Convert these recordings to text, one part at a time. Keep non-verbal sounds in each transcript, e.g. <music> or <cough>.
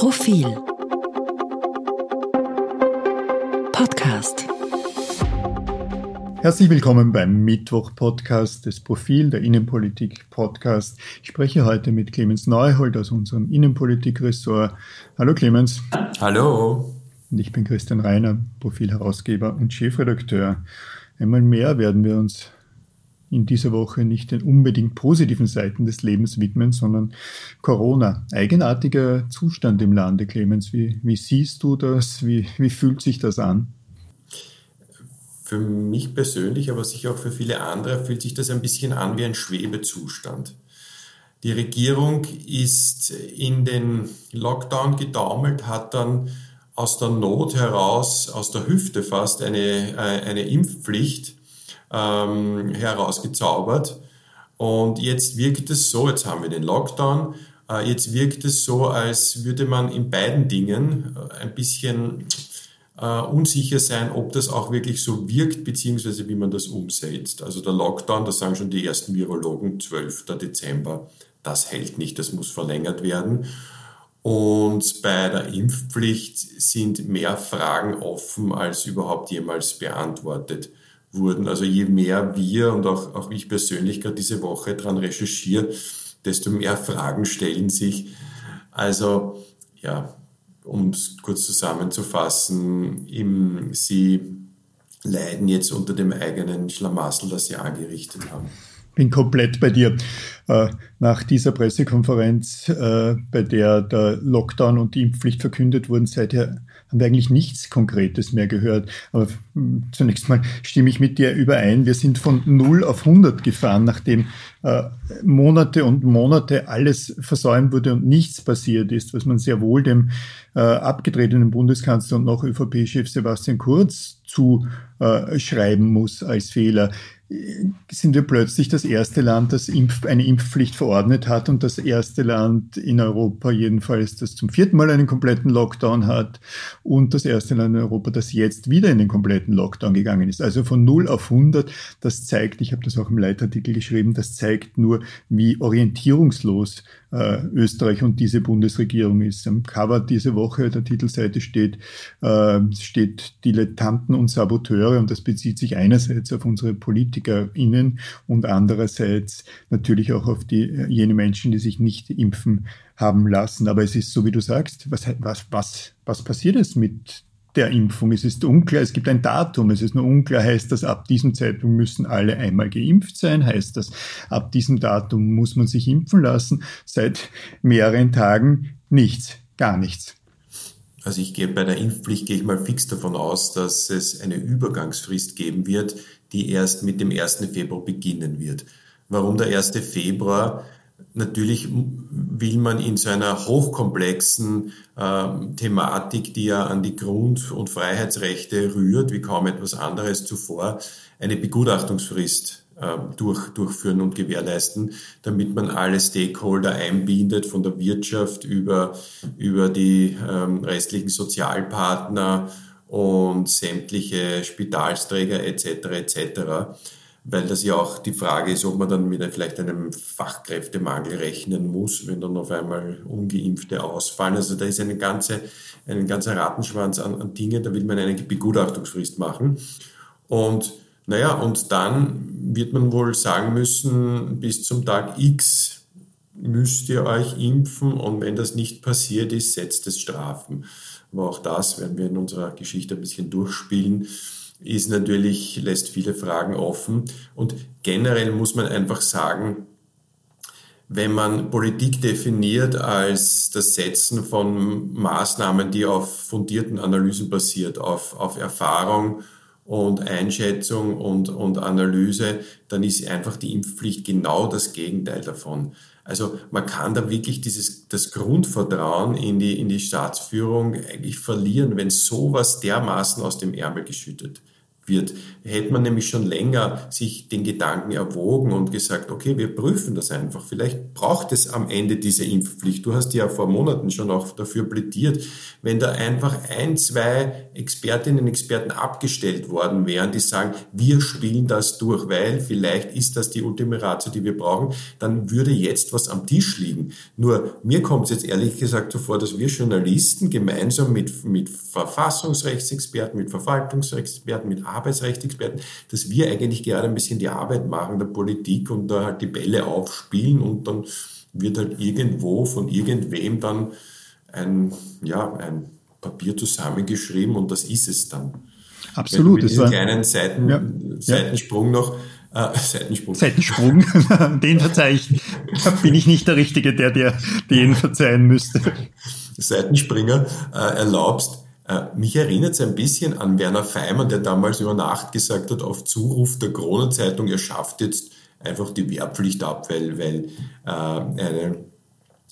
Profil Podcast Herzlich willkommen beim Mittwoch-Podcast des Profil der Innenpolitik-Podcast. Ich spreche heute mit Clemens Neuhold aus unserem Innenpolitik-Ressort. Hallo Clemens. Hallo. Und ich bin Christian Reiner, Profilherausgeber und Chefredakteur. Einmal mehr werden wir uns in dieser Woche nicht den unbedingt positiven Seiten des Lebens widmen, sondern Corona. Eigenartiger Zustand im Lande, Clemens. Wie, wie siehst du das? Wie, wie fühlt sich das an? Für mich persönlich, aber sicher auch für viele andere, fühlt sich das ein bisschen an wie ein Schwebezustand. Die Regierung ist in den Lockdown gedaumelt, hat dann aus der Not heraus, aus der Hüfte fast, eine, äh, eine Impfpflicht ähm, herausgezaubert. Und jetzt wirkt es so, jetzt haben wir den Lockdown, äh, jetzt wirkt es so, als würde man in beiden Dingen äh, ein bisschen äh, unsicher sein, ob das auch wirklich so wirkt, beziehungsweise wie man das umsetzt. Also der Lockdown, das sagen schon die ersten Virologen, 12. Dezember, das hält nicht, das muss verlängert werden. Und bei der Impfpflicht sind mehr Fragen offen als überhaupt jemals beantwortet wurden. Also je mehr wir und auch, auch ich persönlich gerade diese Woche dran recherchiere, desto mehr Fragen stellen sich. Also ja, um es kurz zusammenzufassen, im, sie leiden jetzt unter dem eigenen Schlamassel, das sie angerichtet haben bin komplett bei dir. Äh, nach dieser Pressekonferenz, äh, bei der der Lockdown und die Impfpflicht verkündet wurden, seither haben wir eigentlich nichts Konkretes mehr gehört. Aber hm, zunächst mal stimme ich mit dir überein. Wir sind von 0 auf 100 gefahren, nachdem äh, Monate und Monate alles versäumt wurde und nichts passiert ist, was man sehr wohl dem abgetretenen Bundeskanzler und noch ÖVP-Chef Sebastian Kurz zuschreiben muss als Fehler sind wir plötzlich das erste Land, das Impf eine Impfpflicht verordnet hat und das erste Land in Europa jedenfalls, das zum vierten Mal einen kompletten Lockdown hat und das erste Land in Europa, das jetzt wieder in den kompletten Lockdown gegangen ist. Also von 0 auf 100, das zeigt, ich habe das auch im Leitartikel geschrieben, das zeigt nur, wie orientierungslos äh, Österreich und diese Bundesregierung ist. Am Cover diese Woche der Titelseite steht, äh, steht Dilettanten und Saboteure und das bezieht sich einerseits auf unsere PolitikerInnen und andererseits natürlich auch auf die, äh, jene Menschen, die sich nicht impfen haben lassen. Aber es ist so, wie du sagst, was, was, was, was passiert es mit der Impfung. Es ist unklar, es gibt ein Datum, es ist nur unklar, heißt das, ab diesem Zeitpunkt müssen alle einmal geimpft sein, heißt das, ab diesem Datum muss man sich impfen lassen. Seit mehreren Tagen nichts, gar nichts. Also ich gehe bei der Impfpflicht gehe ich mal fix davon aus, dass es eine Übergangsfrist geben wird, die erst mit dem 1. Februar beginnen wird. Warum der 1. Februar? Natürlich will man in so einer hochkomplexen äh, Thematik, die ja an die Grund- und Freiheitsrechte rührt, wie kaum etwas anderes zuvor, eine Begutachtungsfrist äh, durch, durchführen und gewährleisten, damit man alle Stakeholder einbindet, von der Wirtschaft über, über die ähm, restlichen Sozialpartner und sämtliche Spitalsträger etc. etc weil das ja auch die Frage ist, ob man dann mit vielleicht einem Fachkräftemangel rechnen muss, wenn dann auf einmal Ungeimpfte ausfallen. Also da ist eine ganze, ein ganzer Rattenschwanz an, an Dingen, da will man eine Begutachtungsfrist machen. Und naja, und dann wird man wohl sagen müssen, bis zum Tag X müsst ihr euch impfen und wenn das nicht passiert ist, setzt es Strafen. Aber auch das werden wir in unserer Geschichte ein bisschen durchspielen ist natürlich, lässt viele Fragen offen. Und generell muss man einfach sagen, wenn man Politik definiert als das Setzen von Maßnahmen, die auf fundierten Analysen basiert, auf, auf Erfahrung und Einschätzung und, und Analyse, dann ist einfach die Impfpflicht genau das Gegenteil davon. Also man kann da wirklich dieses, das Grundvertrauen in die, in die Staatsführung eigentlich verlieren, wenn sowas dermaßen aus dem Ärmel geschüttet wird. Hätte man nämlich schon länger sich den Gedanken erwogen und gesagt, okay, wir prüfen das einfach. Vielleicht braucht es am Ende diese Impfpflicht. Du hast ja vor Monaten schon auch dafür plädiert. Wenn da einfach ein, zwei Expertinnen und Experten abgestellt worden wären, die sagen, wir spielen das durch, weil vielleicht ist das die Ultima Ratio, die wir brauchen, dann würde jetzt was am Tisch liegen. Nur mir kommt es jetzt ehrlich gesagt so vor, dass wir Journalisten gemeinsam mit, mit Verfassungsrechtsexperten, mit Verwaltungsrechtsexperten, mit Arbeitsrechtsexperten, dass wir eigentlich gerade ein bisschen die Arbeit machen der Politik und da halt die Bälle aufspielen und dann wird halt irgendwo von irgendwem dann ein, ja, ein Papier zusammengeschrieben und das ist es dann. Absolut. Mit diesem kleinen Seiten, ja. Seitensprung ja. noch. Äh, Seitensprung. Seitensprung, <laughs> den verzeihe ich. Bin ich nicht der Richtige, der dir den verzeihen müsste. Seitenspringer äh, erlaubst, mich erinnert es ein bisschen an Werner Feimann, der damals über Nacht gesagt hat, auf Zuruf der Kronenzeitung, er schafft jetzt einfach die Wehrpflicht ab, weil, weil äh, eine,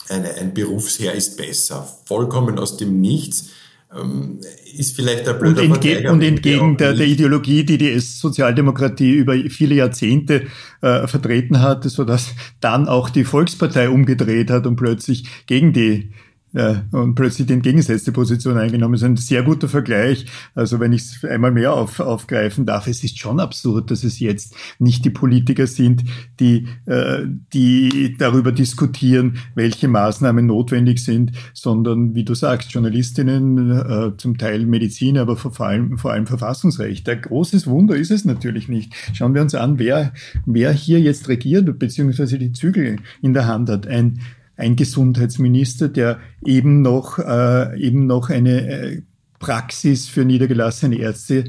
eine, ein Berufsherr ist besser. Vollkommen aus dem Nichts ähm, ist vielleicht ein blöder und, entge und entgegen der, der, Ideologie, die die Sozialdemokratie über viele Jahrzehnte äh, vertreten hat, sodass dann auch die Volkspartei umgedreht hat und plötzlich gegen die ja, und plötzlich die entgegengesetzte Position eingenommen. Das ist ein sehr guter Vergleich. Also wenn ich es einmal mehr auf, aufgreifen darf, es ist schon absurd, dass es jetzt nicht die Politiker sind, die, äh, die darüber diskutieren, welche Maßnahmen notwendig sind, sondern wie du sagst, Journalistinnen, äh, zum Teil Medizin, aber vor allem, vor allem Verfassungsrecht. Ein großes Wunder ist es natürlich nicht. Schauen wir uns an, wer, wer hier jetzt regiert, beziehungsweise die Zügel in der Hand hat. Ein ein Gesundheitsminister, der eben noch, äh, eben noch eine äh, Praxis für niedergelassene Ärzte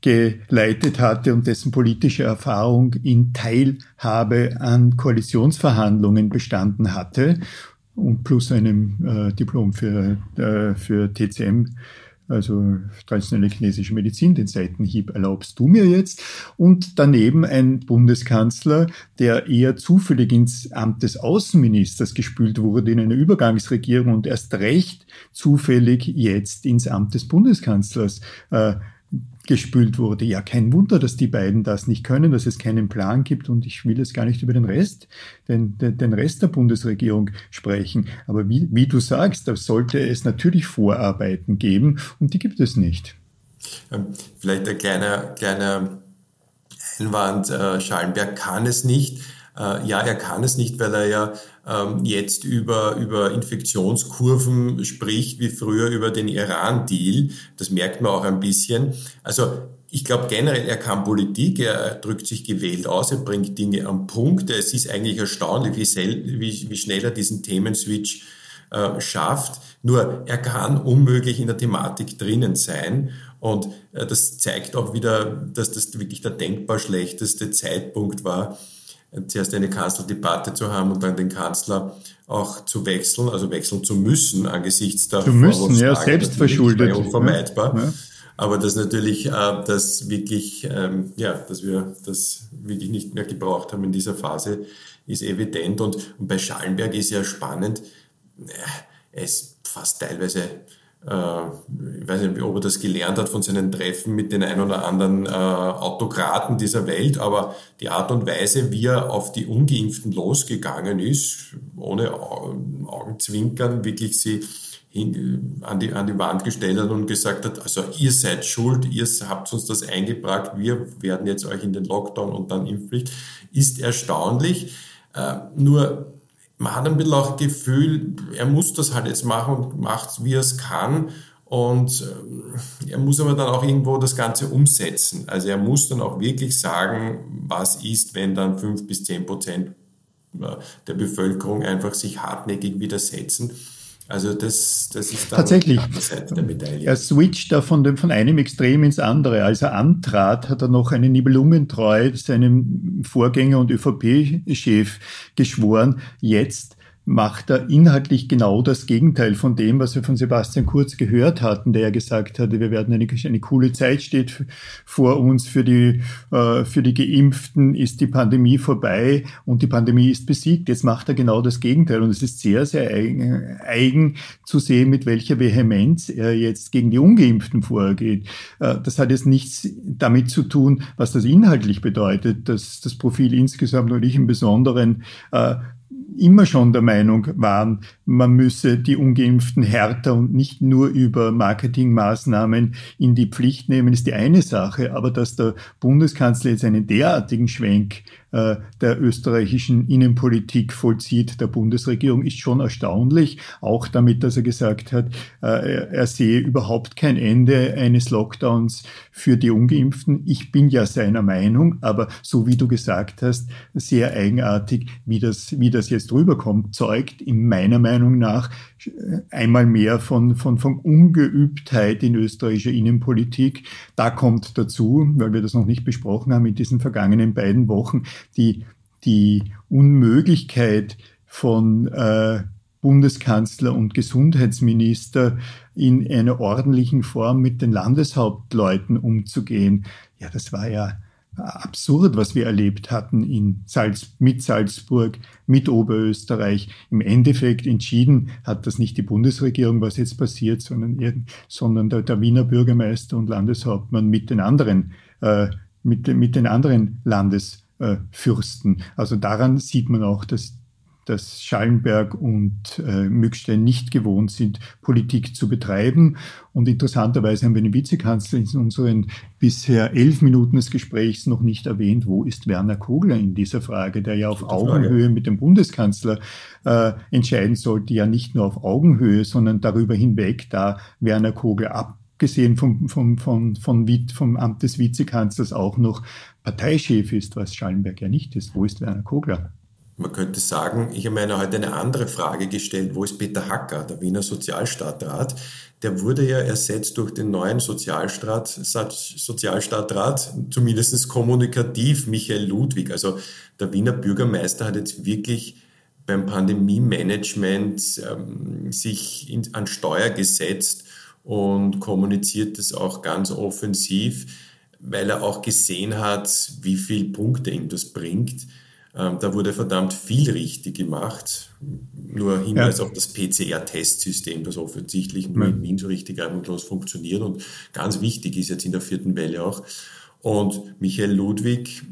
geleitet hatte und dessen politische Erfahrung in Teilhabe an Koalitionsverhandlungen bestanden hatte und plus einem äh, Diplom für, äh, für TCM also traditionelle chinesische Medizin, den Seitenhieb erlaubst du mir jetzt. Und daneben ein Bundeskanzler, der eher zufällig ins Amt des Außenministers gespült wurde in einer Übergangsregierung und erst recht zufällig jetzt ins Amt des Bundeskanzlers äh, gespült wurde. Ja, kein Wunder, dass die beiden das nicht können, dass es keinen Plan gibt und ich will jetzt gar nicht über den Rest, den, den, Rest der Bundesregierung sprechen. Aber wie, wie du sagst, da sollte es natürlich Vorarbeiten geben und die gibt es nicht. Ähm, vielleicht ein kleiner, kleiner Einwand, äh, Schallenberg kann es nicht. Äh, ja, er kann es nicht, weil er ja ähm, jetzt über, über Infektionskurven spricht, wie früher über den Iran-Deal. Das merkt man auch ein bisschen. Also ich glaube generell, er kann Politik, er drückt sich gewählt aus, er bringt Dinge am Punkt. Es ist eigentlich erstaunlich, wie, sel wie, wie schnell er diesen Themenswitch äh, schafft. Nur er kann unmöglich in der Thematik drinnen sein. Und äh, das zeigt auch wieder, dass das wirklich der denkbar schlechteste Zeitpunkt war, zuerst eine Kanzlerdebatte zu haben und dann den Kanzler auch zu wechseln, also wechseln zu müssen angesichts der zu müssen, ja, selbstverschuldet. Unvermeidbar. Ja. Aber dass natürlich, äh, dass wirklich, ähm, ja, dass wir das wirklich nicht mehr gebraucht haben in dieser Phase, ist evident. Und, und bei Schallenberg ist ja spannend, äh, ist fast teilweise ich weiß nicht, ob er das gelernt hat von seinen Treffen mit den ein oder anderen äh, Autokraten dieser Welt, aber die Art und Weise, wie er auf die Ungeimpften losgegangen ist, ohne Augenzwinkern, wirklich sie hin, an, die, an die Wand gestellt hat und gesagt hat, also ihr seid schuld, ihr habt uns das eingebracht, wir werden jetzt euch in den Lockdown und dann Impfpflicht, ist erstaunlich. Äh, nur man hat ein bisschen auch Gefühl, er muss das halt jetzt machen und macht, wie er es kann. Und ähm, er muss aber dann auch irgendwo das Ganze umsetzen. Also er muss dann auch wirklich sagen, was ist, wenn dann fünf bis zehn Prozent äh, der Bevölkerung einfach sich hartnäckig widersetzen. Also das, das ist tatsächlich der Medaille. Er switcht da von, dem, von einem Extrem ins andere. Als er antrat, hat er noch eine Nibelungentreu seinem Vorgänger und ÖVP-Chef geschworen. Jetzt macht er inhaltlich genau das Gegenteil von dem, was wir von Sebastian Kurz gehört hatten, der ja gesagt hatte, wir werden eine, eine coole Zeit steht vor uns, für die, äh, für die Geimpften ist die Pandemie vorbei und die Pandemie ist besiegt. Jetzt macht er genau das Gegenteil und es ist sehr, sehr eigen, eigen zu sehen, mit welcher Vehemenz er jetzt gegen die Ungeimpften vorgeht. Äh, das hat jetzt nichts damit zu tun, was das inhaltlich bedeutet, dass das Profil insgesamt und ich im Besonderen äh, immer schon der Meinung waren, man müsse die Ungeimpften härter und nicht nur über Marketingmaßnahmen in die Pflicht nehmen, ist die eine Sache. Aber dass der Bundeskanzler jetzt einen derartigen Schwenk äh, der österreichischen Innenpolitik vollzieht, der Bundesregierung, ist schon erstaunlich. Auch damit, dass er gesagt hat, äh, er sehe überhaupt kein Ende eines Lockdowns für die Ungeimpften. Ich bin ja seiner Meinung, aber so wie du gesagt hast, sehr eigenartig, wie das, wie das jetzt rüberkommt, zeugt in meiner Meinung nach einmal mehr von, von, von Ungeübtheit in österreichischer Innenpolitik. Da kommt dazu, weil wir das noch nicht besprochen haben in diesen vergangenen beiden Wochen, die, die Unmöglichkeit von äh, Bundeskanzler und Gesundheitsminister in einer ordentlichen Form mit den Landeshauptleuten umzugehen. Ja, das war ja absurd, was wir erlebt hatten in Salz, mit Salzburg, mit Oberösterreich. Im Endeffekt entschieden hat das nicht die Bundesregierung, was jetzt passiert, sondern, sondern der, der Wiener Bürgermeister und Landeshauptmann mit den anderen, äh, mit, mit den anderen Landesfürsten. Also daran sieht man auch, dass dass Schallenberg und äh, Mückstein nicht gewohnt sind, Politik zu betreiben. Und interessanterweise haben wir den Vizekanzler in unseren bisher elf Minuten des Gesprächs noch nicht erwähnt, wo ist Werner Kogler in dieser Frage, der ja auf Augenhöhe mit dem Bundeskanzler äh, entscheiden sollte, ja nicht nur auf Augenhöhe, sondern darüber hinweg, da Werner Kogler ab abgesehen vom, vom, vom, vom, vom Amt des Vizekanzlers auch noch Parteichef ist, was Schallenberg ja nicht ist. Wo ist Werner Kogler? Man könnte sagen, ich habe mir heute eine andere Frage gestellt. Wo ist Peter Hacker, der Wiener Sozialstadtrat? Der wurde ja ersetzt durch den neuen Sozialstaat, Sozialstadtrat, zumindest kommunikativ, Michael Ludwig. Also der Wiener Bürgermeister hat jetzt wirklich beim Pandemie-Management ähm, sich in, an Steuer gesetzt und kommuniziert das auch ganz offensiv, weil er auch gesehen hat, wie viele Punkte ihm das bringt. Ähm, da wurde verdammt viel richtig gemacht. Nur Hinweis ja. auf das PCR-Testsystem, das offensichtlich nur in Wien so richtig reibungslos funktioniert und ganz wichtig ist jetzt in der vierten Welle auch. Und Michael Ludwig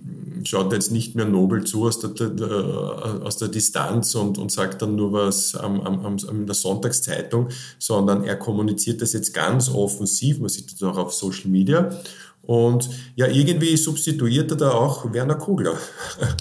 schaut jetzt nicht mehr nobel zu aus der, der, aus der Distanz und, und sagt dann nur was am, am, am, der Sonntagszeitung, sondern er kommuniziert das jetzt ganz offensiv, man sieht das auch auf Social Media und ja, irgendwie substituiert er da auch Werner Kugler. <laughs>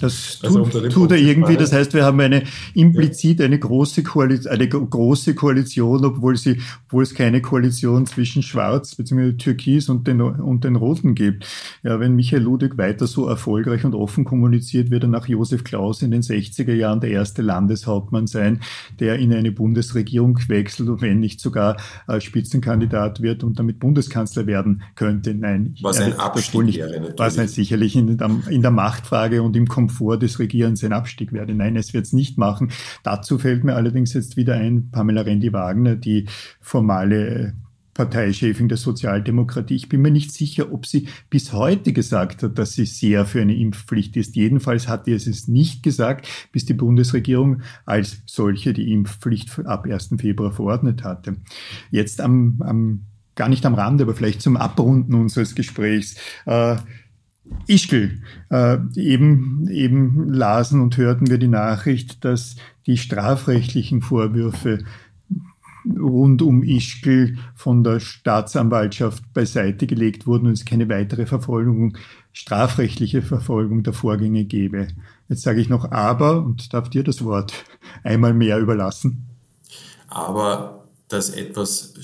Das also tut, tut er irgendwie. Das heißt, wir haben eine implizit eine große, Koalition, eine große Koalition, obwohl, sie, obwohl es keine Koalition zwischen Schwarz bzw. Türkis und den, und den Roten gibt. Ja, wenn Michael Ludwig weiter so erfolgreich und offen kommuniziert, wird er nach Josef Klaus in den 60er Jahren der erste Landeshauptmann sein, der in eine Bundesregierung wechselt und wenn nicht sogar als Spitzenkandidat wird und damit Bundeskanzler werden könnte. Nein. Was was ein Abstieg nicht, wäre natürlich. Was halt sicherlich in der, in der Machtfrage und im Komfort des Regierens ein Abstieg wäre. Nein, es wird es nicht machen. Dazu fällt mir allerdings jetzt wieder ein, Pamela Rendi-Wagner, die formale Parteichefin der Sozialdemokratie. Ich bin mir nicht sicher, ob sie bis heute gesagt hat, dass sie sehr für eine Impfpflicht ist. Jedenfalls hat sie es nicht gesagt, bis die Bundesregierung als solche die Impfpflicht ab 1. Februar verordnet hatte. Jetzt am, am gar nicht am Rande, aber vielleicht zum Abrunden unseres Gesprächs. Äh, Ischgl, äh, eben, eben lasen und hörten wir die Nachricht, dass die strafrechtlichen Vorwürfe rund um Ischgl von der Staatsanwaltschaft beiseite gelegt wurden und es keine weitere Verfolgung, strafrechtliche Verfolgung der Vorgänge gäbe. Jetzt sage ich noch aber und darf dir das Wort einmal mehr überlassen. Aber dass etwas,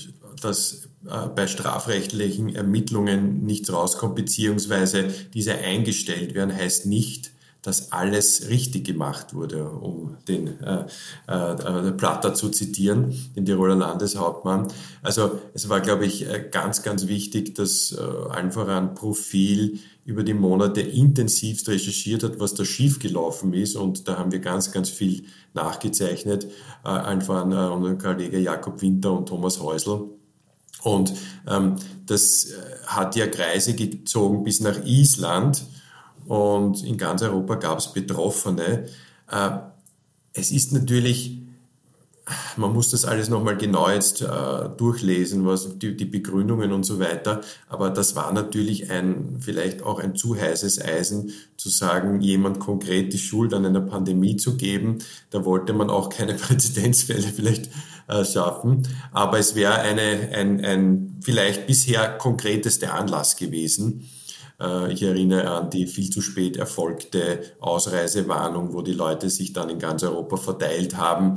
das äh, bei strafrechtlichen Ermittlungen nichts rauskommt, beziehungsweise diese eingestellt werden, heißt nicht, dass alles richtig gemacht wurde, um den äh, äh, Platter zu zitieren, den Tiroler Landeshauptmann. Also es war, glaube ich, äh, ganz, ganz wichtig, dass äh, einfach ein Profil über die Monate intensivst recherchiert hat, was da schiefgelaufen ist. Und da haben wir ganz, ganz viel nachgezeichnet, äh, einfach an äh, unseren Kollege Jakob Winter und Thomas Häusl. Und ähm, das äh, hat ja Kreise gezogen bis nach Island und in ganz Europa gab es Betroffene. Äh, es ist natürlich, man muss das alles nochmal genau jetzt äh, durchlesen, was die, die, Begründungen und so weiter. Aber das war natürlich ein, vielleicht auch ein zu heißes Eisen, zu sagen, jemand konkret die Schuld an einer Pandemie zu geben. Da wollte man auch keine <laughs> Präzedenzfälle vielleicht äh, schaffen. Aber es wäre eine, ein, ein vielleicht bisher konkreteste Anlass gewesen äh, ich erinnere an die viel zu spät erfolgte Ausreisewarnung, wo die Leute sich dann in ganz Europa verteilt haben.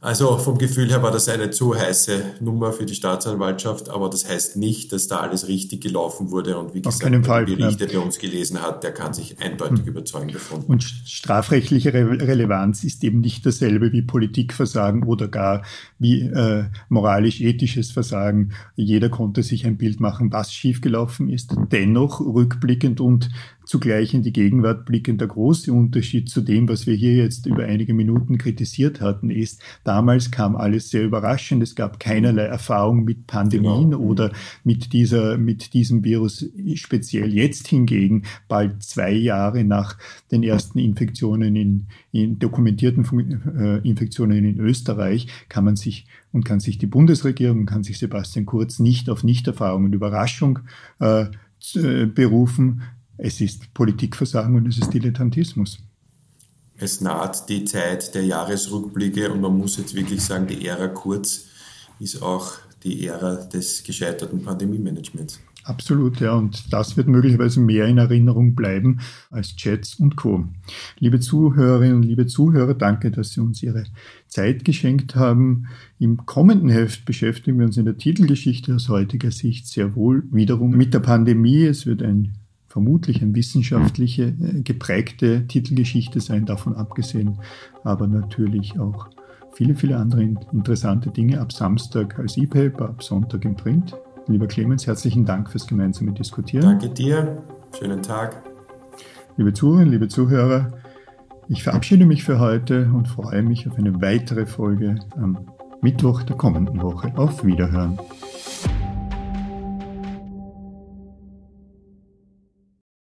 Also vom Gefühl her war das eine zu heiße Nummer für die Staatsanwaltschaft, aber das heißt nicht, dass da alles richtig gelaufen wurde. Und wie gesagt, wer Fall, die Berichte ja. bei uns gelesen hat, der kann sich eindeutig hm. überzeugen davon. Und strafrechtliche Re Relevanz ist eben nicht dasselbe wie Politikversagen oder gar wie äh, moralisch-ethisches Versagen. Jeder konnte sich ein Bild machen, was schiefgelaufen ist. Dennoch rückblickend und zugleich in die Gegenwart blickend der große Unterschied zu dem, was wir hier jetzt über einige Minuten kritisiert hatten, ist, damals kam alles sehr überraschend. Es gab keinerlei Erfahrung mit Pandemien genau. oder mit dieser, mit diesem Virus speziell. Jetzt hingegen, bald zwei Jahre nach den ersten Infektionen in, in dokumentierten äh, Infektionen in Österreich, kann man sich und kann sich die Bundesregierung, kann sich Sebastian Kurz nicht auf Nichterfahrung und Überraschung äh, äh berufen, es ist Politikversagen und es ist Dilettantismus. Es naht die Zeit der Jahresrückblicke und man muss jetzt wirklich sagen, die Ära Kurz ist auch die Ära des gescheiterten Pandemie-Managements. Absolut, ja. Und das wird möglicherweise mehr in Erinnerung bleiben als Chats und Co. Liebe Zuhörerinnen und liebe Zuhörer, danke, dass Sie uns Ihre Zeit geschenkt haben. Im kommenden Heft beschäftigen wir uns in der Titelgeschichte aus heutiger Sicht sehr wohl wiederum mit der Pandemie. Es wird ein vermutlich eine wissenschaftliche äh, geprägte Titelgeschichte sein, davon abgesehen, aber natürlich auch viele, viele andere interessante Dinge ab Samstag als E-Paper, ab Sonntag im Print. Lieber Clemens, herzlichen Dank fürs gemeinsame Diskutieren. Danke dir, schönen Tag. Liebe Zuhörerinnen, liebe Zuhörer, ich verabschiede mich für heute und freue mich auf eine weitere Folge am Mittwoch der kommenden Woche. Auf Wiederhören.